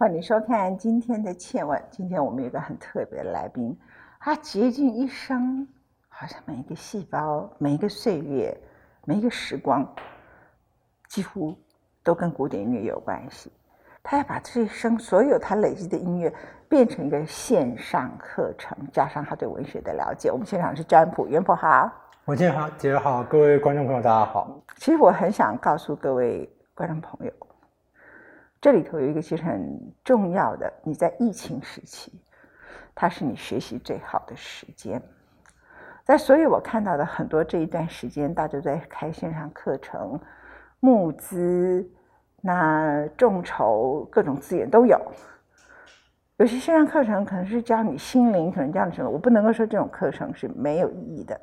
欢迎收看今天的《倩问》。今天我们有一个很特别的来宾，他竭尽一生，好像每一个细胞、每一个岁月、每一个时光，几乎都跟古典音乐有关系。他要把这一生所有他累积的音乐变成一个线上课程，加上他对文学的了解。我们现场是占卜袁普好，我今天好，姐好，各位观众朋友大家好。其实我很想告诉各位观众朋友。这里头有一个其实很重要的，你在疫情时期，它是你学习最好的时间。在所有我看到的很多这一段时间，大家都在开线上课程、募资、那众筹各种资源都有。有些线上课程可能是教你心灵，可能教你什么，我不能够说这种课程是没有意义的，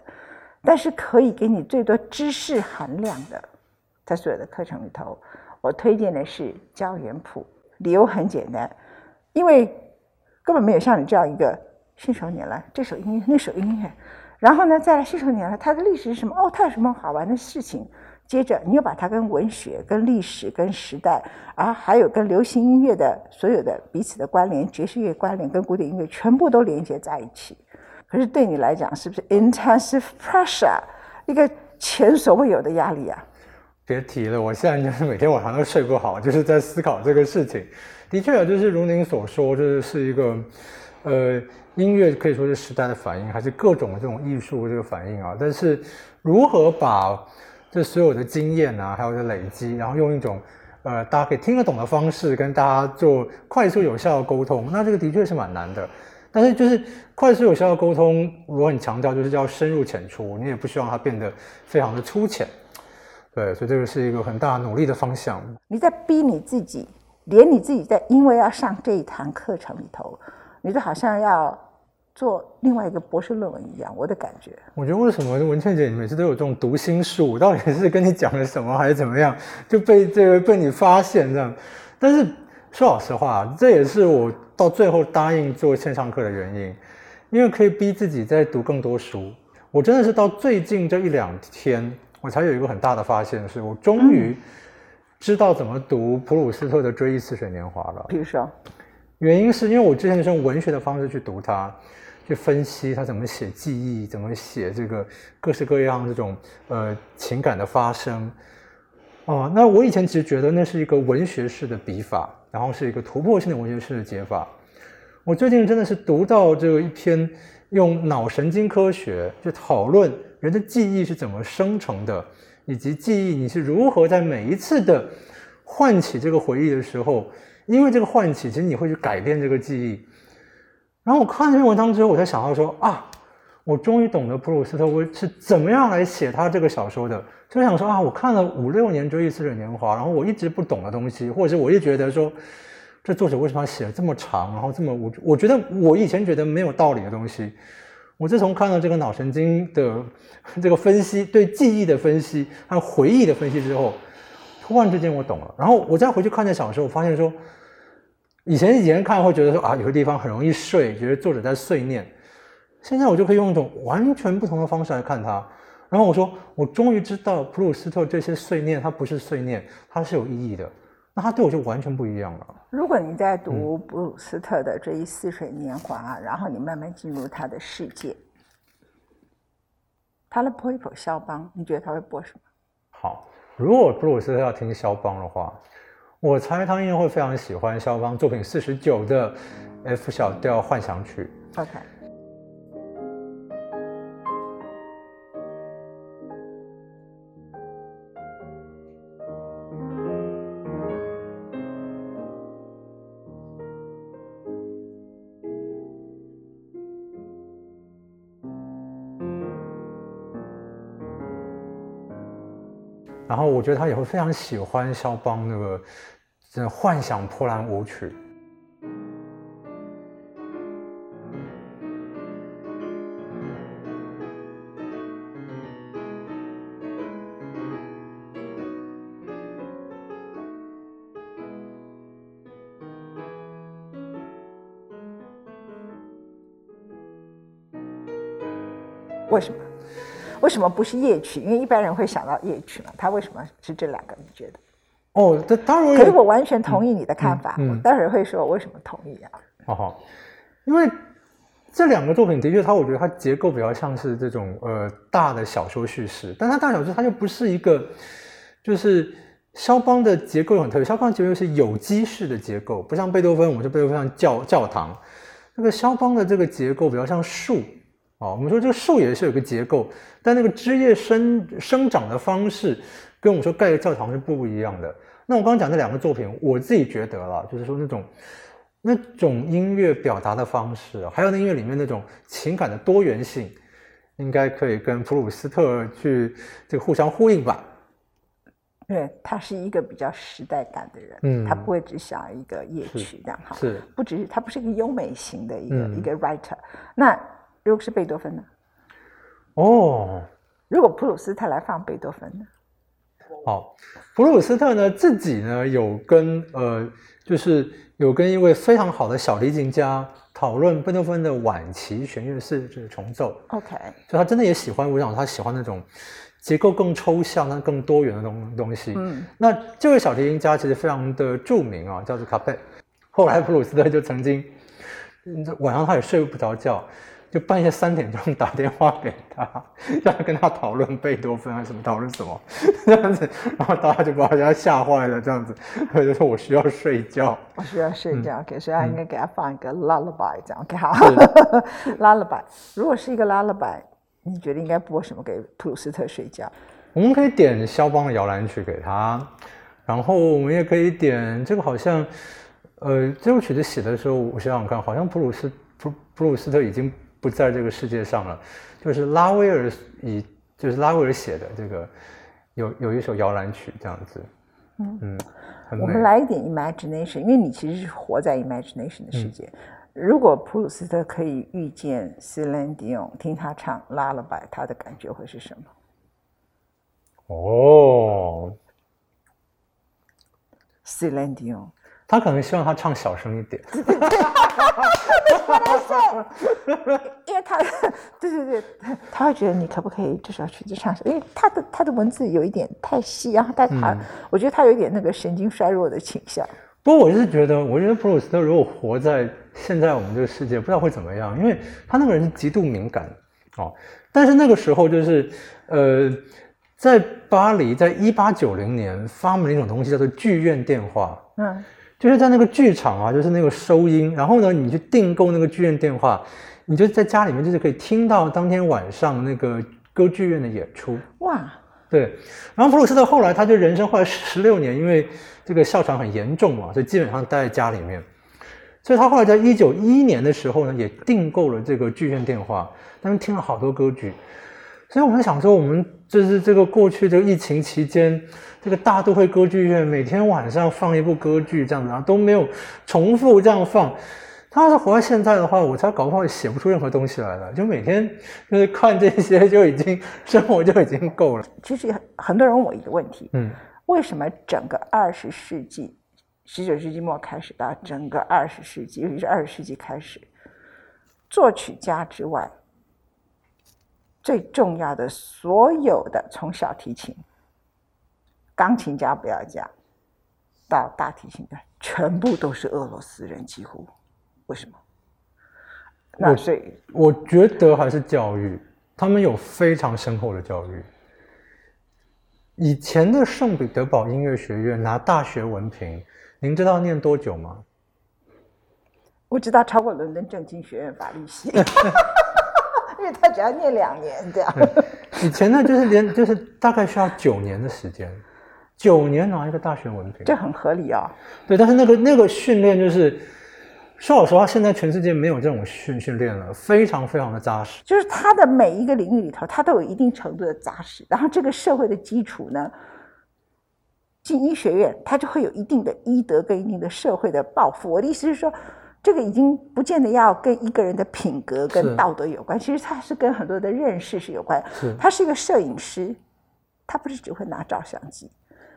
但是可以给你最多知识含量的，在所有的课程里头。我推荐的是教原谱，理由很简单，因为根本没有像你这样一个信手拈来，这首音乐那首音乐，然后呢再来信手拈来，它的历史是什么？哦，它有什么好玩的事情？接着你又把它跟文学、跟历史、跟时代，啊，还有跟流行音乐的所有的彼此的关联，爵士乐关联跟古典音乐全部都连接在一起。可是对你来讲，是不是 intensive pressure，一个前所未有的压力啊？别提了，我现在就是每天晚上都睡不好，就是在思考这个事情。的确啊，就是如您所说，这是一个，呃，音乐可以说是时代的反应，还是各种这种艺术这个反应啊。但是如何把这所有的经验啊，还有的累积，然后用一种呃大家可以听得懂的方式跟大家做快速有效的沟通，那这个的确是蛮难的。但是就是快速有效的沟通，我很强调就是要深入浅出，你也不希望它变得非常的粗浅。对，所以这个是一个很大努力的方向。你在逼你自己，连你自己在因为要上这一堂课程里头，你都好像要做另外一个博士论文一样。我的感觉，我觉得为什么文倩姐你每次都有这种读心术？到底是跟你讲了什么，还是怎么样，就被这个被你发现这样？但是说老实话，这也是我到最后答应做线上课的原因，因为可以逼自己再读更多书。我真的是到最近这一两天。我才有一个很大的发现，是我终于知道怎么读普鲁斯特的《追忆似水年华》了。比如说，原因是因为我之前是用文学的方式去读它，去分析它怎么写记忆，怎么写这个各式各样这种呃情感的发生。哦，那我以前其实觉得那是一个文学式的笔法，然后是一个突破性的文学式的解法。我最近真的是读到这个一篇用脑神经科学去讨论。人的记忆是怎么生成的，以及记忆你是如何在每一次的唤起这个回忆的时候，因为这个唤起，其实你会去改变这个记忆。然后我看这篇文章之后，我才想到说啊，我终于懂得普鲁斯特威是怎么样来写他这个小说的。就想说啊，我看了五六年《追忆似水年华》，然后我一直不懂的东西，或者是我一觉得说，这作者为什么要写这么长，然后这么我我觉得我以前觉得没有道理的东西。我自从看到这个脑神经的这个分析，对记忆的分析还有回忆的分析之后，突然之间我懂了。然后我再回去看那小说，我发现说，以前以前看会觉得说啊，有个地方很容易睡，觉得作者在碎念。现在我就可以用一种完全不同的方式来看它。然后我说，我终于知道普鲁斯特这些碎念，它不是碎念，它是有意义的。那他对我就完全不一样了。如果你在读布鲁斯特的这一似水年华，然后你慢慢进入他的世界，他来播一首肖邦，你觉得他会播什么？好，如果布鲁斯特要听肖邦的话，我猜他应该会非常喜欢肖邦作品四十九的 F 小调幻想曲。OK。然后我觉得他也会非常喜欢肖邦那个这幻想波兰舞曲。为什么？为什么不是夜曲？因为一般人会想到夜曲嘛。他为什么是这两个？你觉得？哦，这当然，可是我完全同意你的看法。嗯嗯我待会儿会说我为什么同意啊？哦好，因为这两个作品的确，它我觉得它结构比较像是这种呃大的小说叙事，但它大小说它就不是一个，就是肖邦的结构很特别，肖邦的结构是有机式的结构，不像贝多芬，我们说贝多芬像教教堂，那个肖邦的这个结构比较像树。哦，我们说这个树也是有个结构，但那个枝叶生生长的方式跟我们说盖个教堂是不一样的。那我刚刚讲这两个作品，我自己觉得了，就是说那种那种音乐表达的方式，还有那音乐里面那种情感的多元性，应该可以跟普鲁斯特去这个互相呼应吧。对他是一个比较时代感的人，嗯他不会只想一个夜曲这样哈，是不只是他不是一个优美型的一个、嗯一个 writer。那如果是贝多芬呢？哦，如果普鲁斯特来放贝多芬呢？好，普鲁斯特呢自己呢有跟呃，就是有跟一位非常好的小提琴家讨论贝多芬的晚期弦乐四就是重奏，OK，所以他真的也喜欢，我想他喜欢那种结构更抽象、但更多元的东东西。嗯，那这位小提琴家其实非常的著名啊，叫做卡佩。后来普鲁斯特就曾经嗯晚上他也睡不着觉，就半夜三点钟打电话给他，要跟他讨论贝多芬还是什么讨论什么 这样子，然后大家就把人家吓坏了，这样子，他就说我需要睡觉。我需要睡觉，嗯给所以他应该给他放一个 lullaby 这样给他 lullaby。如果是一个 lullaby，你觉得应该播什么给普鲁斯特睡觉？我们可以点肖邦的摇篮曲给他，然后我们也可以点这个好像，呃，这首曲子写的时候，我想想看，好像普鲁斯普普鲁斯特已经不在这个世界上了，就是拉威尔以就是拉威尔写的这个有有一首摇篮曲这样子，嗯嗯我们。来一点 imagination，因为你其实是活在 imagination 的世界。如果普鲁斯特可以遇见 Celine Dion，听他唱 lullaby，他的感觉会是什么？哦，Celine Dion，他可能希望他唱小声一点。因为他，对对对，他会觉得你可不可以这首曲子唱？因为他的他的文字有一点太细，然后但他，我觉得他有一点那个神经衰弱的倾向。不过我是觉得，我觉得普鲁斯特如果活在现在我们这个世界，不知道会怎么样，因为他那个人是极度敏感哦。但是那个时候就是，呃，在巴黎，在一八九零年发明了一种东西叫做剧院电话，嗯，就是在那个剧场啊，就是那个收音，然后呢，你去订购那个剧院电话，你就在家里面就是可以听到当天晚上那个歌剧院的演出。哇，对，然后普鲁斯特后来他就人生后来十六年，因为这个哮喘很严重嘛，所以基本上待在家里面。所以他后来在一九一一年的时候呢，也订购了这个剧院电话，但是听了好多歌剧。所以我们想说，我们就是这个过去这个疫情期间，这个大都会歌剧院每天晚上放一部歌剧这样子，然后都没有重复这样放。他要是活到现在的话，我才搞不好也写不出任何东西来了。就每天就是看这些，就已经生活就已经够了。其实很很多人问我一个问题，嗯。为什么整个二十世纪，十九世纪末开始到整个二十世纪，尤其是二十世纪开始，作曲家之外，最重要的所有的从小提琴、钢琴家不要讲，到大提琴的，全部都是俄罗斯人，几乎为什么？那我所以我觉得还是教育，他们有非常深厚的教育。以前的圣彼得堡音乐学院拿大学文凭，您知道念多久吗？我知道超过伦敦政经学院法律系，他只要念两年这样。以前呢，就是连就是大概需要九年的时间，九年拿一个大学文凭。这很合理哦。对，但是那个那个训练就是，说老实话，现在全世界没有这种训训练了，非常非常的扎实。就是他的每一个领域里头，他都有一定程度的扎实。然后这个社会的基础呢，进医学院，他就会有一定的医德跟一定的社会的抱负。我的意思是说，这个已经不见得要跟一个人的品格跟道德有关，其实他是跟很多的认识是有关。是他是一个摄影师，他不是只会拿照相机。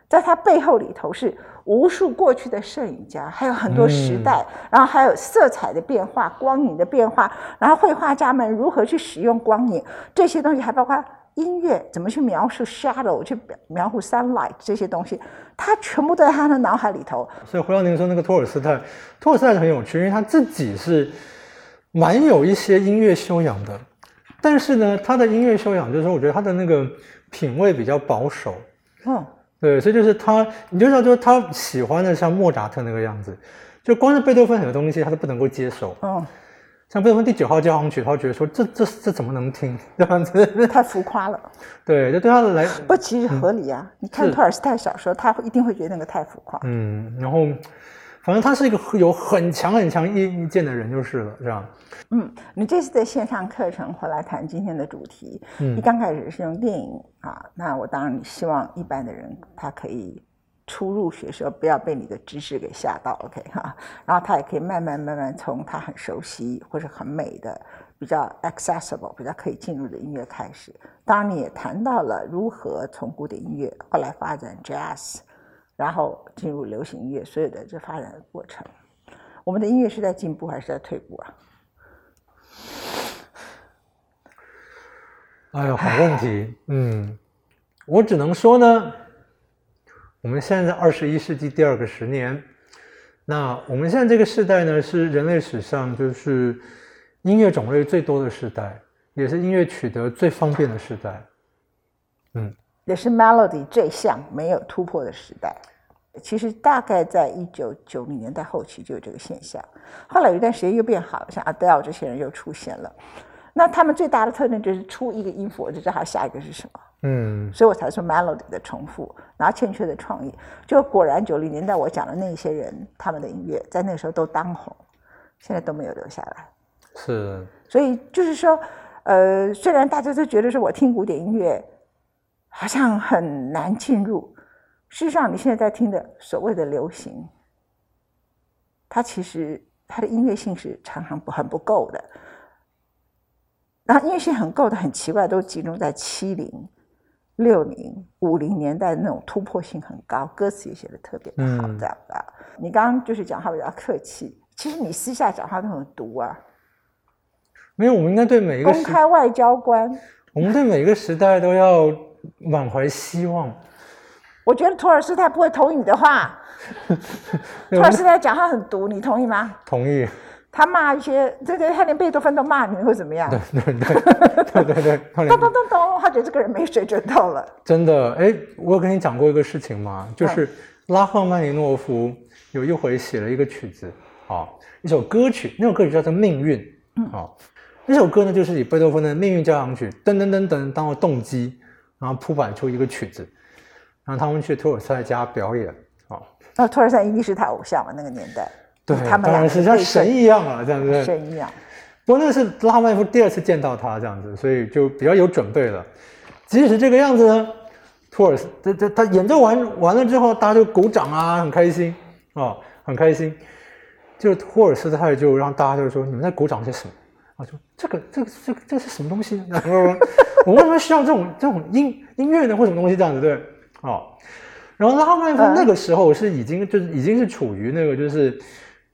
在他背后里头是无数过去的摄影家，还有很多时代，然后还有色彩的变化、光影的变化，然后绘画家们如何去使用光影，这些东西还包括音乐怎么去描述 shadow，去描描述 sunlight 这些东西，他全部都在他的脑海里头。所以回到您说那个托尔斯泰，托尔斯泰很有趣，因为他自己是蛮有一些音乐修养的，但是呢，他的音乐修养就是说，我觉得他的那个品味比较保守。嗯，对，所以就是他，你就知道，就是他喜欢的像莫扎特那个样子，就光是贝多芬很多东西他都不能够接受。嗯，像贝多芬第九号交响曲，他会觉得说这这这怎么能听这样子？太浮夸了。对，就对他来，不，其实合理啊。你看托尔斯泰小说，他会一定会觉得那个太浮夸。嗯，然后反正他是一个有很强很强意意见的人就是了，这样。嗯，你这次的线上课程回来谈今天的主题，嗯你刚开始是用电影啊，那我当然你希望一般的人他可以初入学时候不要被你的知识给吓到，OK 哈，然后他也可以慢慢慢慢从他很熟悉或者很美的、比较 accessible、比较可以进入的音乐开始。当然你也谈到了如何从古典音乐后来发展 jazz，然后进入流行音乐所有的这发展的过程。我们的音乐是在进步还是在退步啊？哎呦，好问题。嗯，我只能说呢，我们现在在二十一世纪第二个十年，那我们现在这个时代呢，是人类史上就是音乐种类最多的时代，也是音乐取得最方便的时代。嗯，也是 melody 最像没有突破的时代。其实大概在一九九零年代后期就有这个现象，后来有一段时间又变好，像 Adele 这些人又出现了。那他们最大的特点就是出一个音符，我就知道下一个是什么，嗯，所以我才说 melody 的重复，然后欠缺的创意。就果然九零年代我讲的那些人，他们的音乐在那个时候都当红，现在都没有留下来。是，所以就是说，呃，虽然大家都觉得说我听古典音乐好像很难进入，事实上你现在在听的所谓的流行，它其实它的音乐性是常常不很不够的。然后音乐性很够的，很奇怪，都集中在七零、六零、五零年代的那种突破性很高，歌词也写的特别的好，嗯这样的。你刚刚就是讲话比较客气，其实你私下讲话都很毒啊。没有，我们应该对每一个公，开外交官，我们对每一个时代都要满怀希望。我觉得托尔斯泰不会同意你的话。托尔斯泰讲话很毒，你同意吗？同意，他骂一些，这个，他连贝多芬都骂，你会怎么样？对对对对对对，咚咚咚咚，他觉得这个人没水准到了。真的，哎，我有跟你讲过一个事情吗？就是拉赫曼尼诺夫有一回写了一个曲子，啊，一首歌曲，那首歌曲叫做《命运》，啊，那首歌呢就是以贝多芬的《命运交响曲》噔噔噔噔当做动机，然后铺板出一个曲子，然后他们去托尔斯泰家表演，啊，那托尔斯泰一定是他偶像嘛，那个年代，对，他们当然是像神一样啊，这样子。神一样。不过那是拉赫曼夫第二次见到他这样子，所以就比较有准备了。即使这个样子呢，托尔斯这这他演奏完完了之后，大家就鼓掌啊，很开心啊，很开心。就是托尔斯泰就让大家就说：“你们在鼓掌些什么？”啊，就这个这个这个这是什么东西？然 后我为什么需要这种这种音音乐呢？或什么东西这样子对？哦，然后拉赫曼夫嗯那个时候是已经就是已经是处于那个就是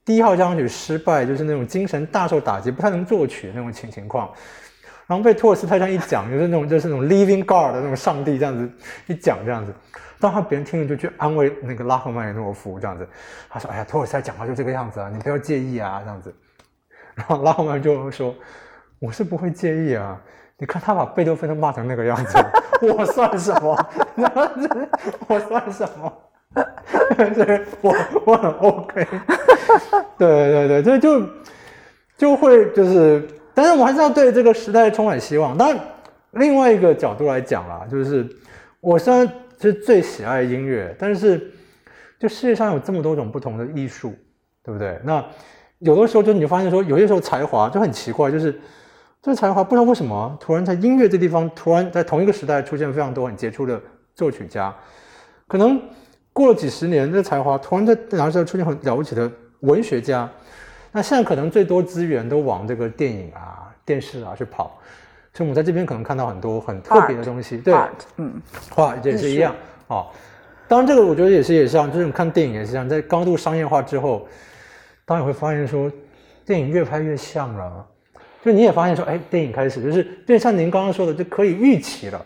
第一号交响曲失败，就是那种精神大受打击，不太能作曲那种情情况。然后被托尔斯泰这样一讲，就是那种就是那种 living God 的那种上帝这样子一讲这样子，当他别人听了就去安慰那个拉赫曼尼诺夫这样子，他说：“哎呀，托尔斯泰讲话就这个样子啊，你不要介意啊这样子。”然后拉赫曼就说：“我是不会介意啊，你看他把贝多芬都骂成那个 样子，我算什么？我算什么？对，我我很 OK。对 对对，就就就会就是，但是我还是要对这个时代充满希望。当然，另外一个角度来讲啦，就是我虽然是最喜爱音乐，但是就世界上有这么多种不同的艺术，对不对？那有的时候就你就发现说，有些时候才华就很奇怪，就是这个才华不知道为什么突然在音乐这地方，突然在同一个时代出现非常多很杰出的作曲家，可能过了几十年，这才华突然在哪时候出现很了不起的文学家。那现在可能最多资源都往这个电影啊、电视啊去跑，所以我们在这边可能看到很多很特别的东西。对，Art，嗯，画也是一样啊、哦。当然，这个我觉得也是也是这样，就是你看电影也是这样，在高度商业化之后，当然会发现说，电影越拍越像了。就你也发现说，哎，电影开始就是，就像您刚刚说的，就可以预期了。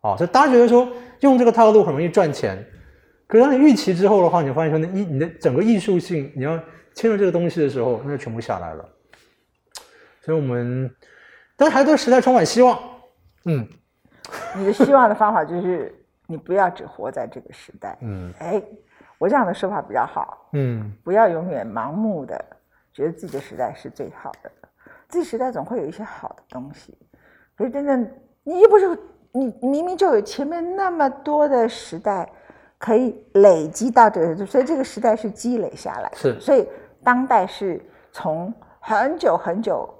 啊，所以大家觉得说用这个套路很容易赚钱，可是当你预期之后的话，你发现说，你你的整个艺术性，你要签入这个东西的时候，那就全部下来了。所以我们，但是还对时代充满希望。嗯，你的希望的方法就是你不要只活在这个时代。嗯哎，我这样的说法比较好，嗯，不要永远盲目的觉得自己的时代是最好的，自己时代总会有一些好的东西。可是真正你又不是你明明就有前面那么多的时代可以累积到这个，所以这个时代是积累下来的。是所以当代是从很久很久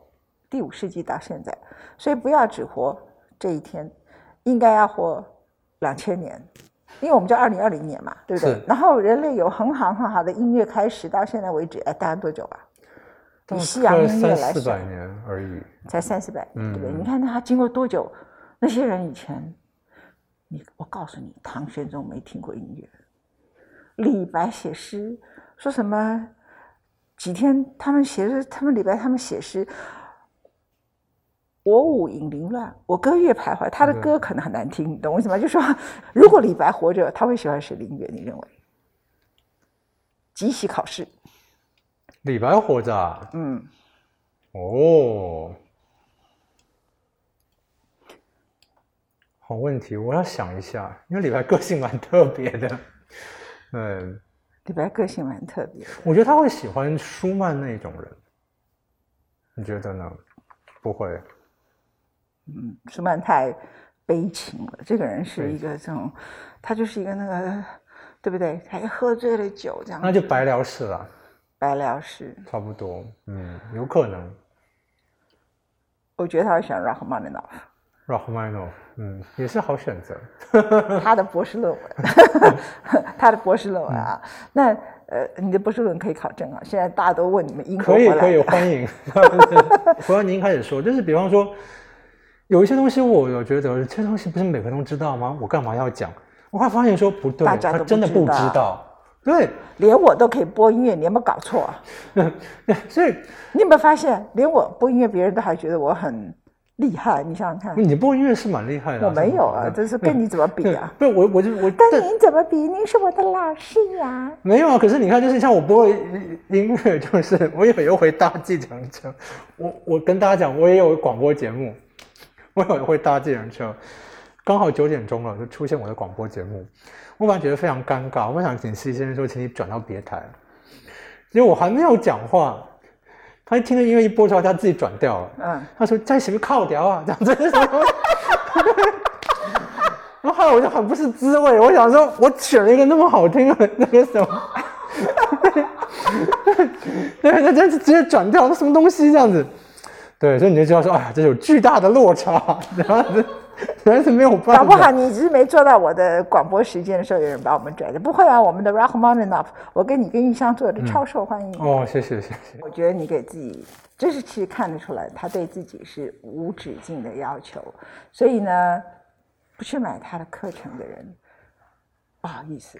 第五世纪到现在，所以不要只活这一天，应该要活两千年。因为我们叫二零二零年嘛，对不对？然后人类有很好很好的音乐开始到现在为止，哎，大概多久啊？以西洋音乐来说三四百，年而已。才三四百年，对不对？嗯你看他经过多久？那些人以前，你我告诉你，唐玄宗没听过音乐，李白写诗说什么？几天他们写诗，他们李白他们写诗，我舞影零乱，我歌月徘徊。他的歌可能很难听，你懂我意思吗？就说如果李白活着，他会喜欢谁的音乐？你认为？即席考试，李白活着啊？嗯，哦，好问题，我要想一下，因为李白个性蛮特别的。嗯，李白个性蛮特别的。我觉得他会喜欢舒曼那种人，你觉得呢？不会，嗯，舒曼太悲情了。这个人是一个这种，他就是一个那个，对不对？他喝醉了酒这样，那就白辽士了，白辽士。差不多。嗯，有可能。我觉得他会选 Rachmaninoff，Rachmaninoff，嗯，也是好选择。他的博士论文，他的博士论文啊。那呃，你的博士论文可以考证啊。现在大家都问你们英国可以可以，欢迎。回到您开始说，就是比方说，有一些东西我有觉得这东西不是每个人都知道吗？我干嘛要讲？我还发现说不对，大家都不他真的不知道知道。对，连我都可以播音乐，你有没有搞错啊？所以你有没有发现，连我播音乐，别人都还觉得我很厉害？你想想看，你播音乐是蛮厉害的啊。我没有啊，是吗这是跟你怎么比啊？对，我我就我 跟您怎么比？您是我的老师呀。没有啊，可是你看，就是像我播音乐，就是我也有回搭计程车，我我跟大家讲，我也有广播节目，我有会搭计程车，刚好九点钟了，就出现我的广播节目，我本来觉得非常尴尬，我想请司机先生说，请你转到别台，结果我还没有讲话，他一听到音乐一播出来，他自己转调了，嗯，他说在什么靠调啊，这样子。然后后来我就很不是滋味，我想说，我选了一个那么好听的 那个什么，对，那这直接转调，那什么东西这样子？对，所以你就知道说，哎呀，这有巨大的落差，然后是 实在是没有办法。搞不好你只是没做到我的广播时间的时候，有人把我们拽的。不会啊，我们的 Rachmaninoff，我跟你跟玉香做的超受欢迎。哦，谢谢谢谢。我觉得你给自己，这是其实看得出来，他对自己是无止境的要求。所以呢，不去买他的课程的人，不好意思，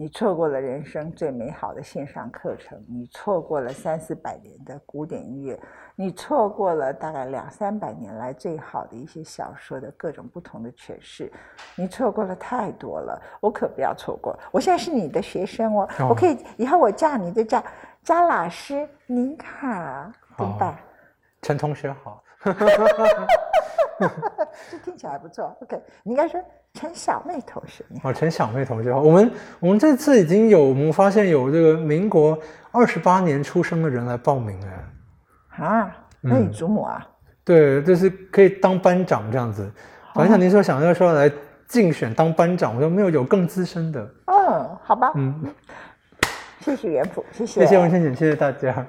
你错过了人生最美好的线上课程，你错过了三四百年的古典音乐，你错过了大概两三百年来最好的一些小说的各种不同的诠释，你错过了太多了，我可不要错过。我现在是你的学生哦，哦我可以以后我叫你就叫张老师您好，对吧？陈同学好，这听起来还不错。OK，你应该说陈小妹同学。哦，陈小妹同学好。我们我们这次已经有，我们发现有这个民国二十八年出生的人来报名哎。啊，那你祖母啊？对，就是可以当班长这样子。本来想您说想要说来竞选当班长，我说没有，有更资深的。嗯，好吧，嗯，谢谢袁普，谢谢，谢谢文倩姐，谢谢大家。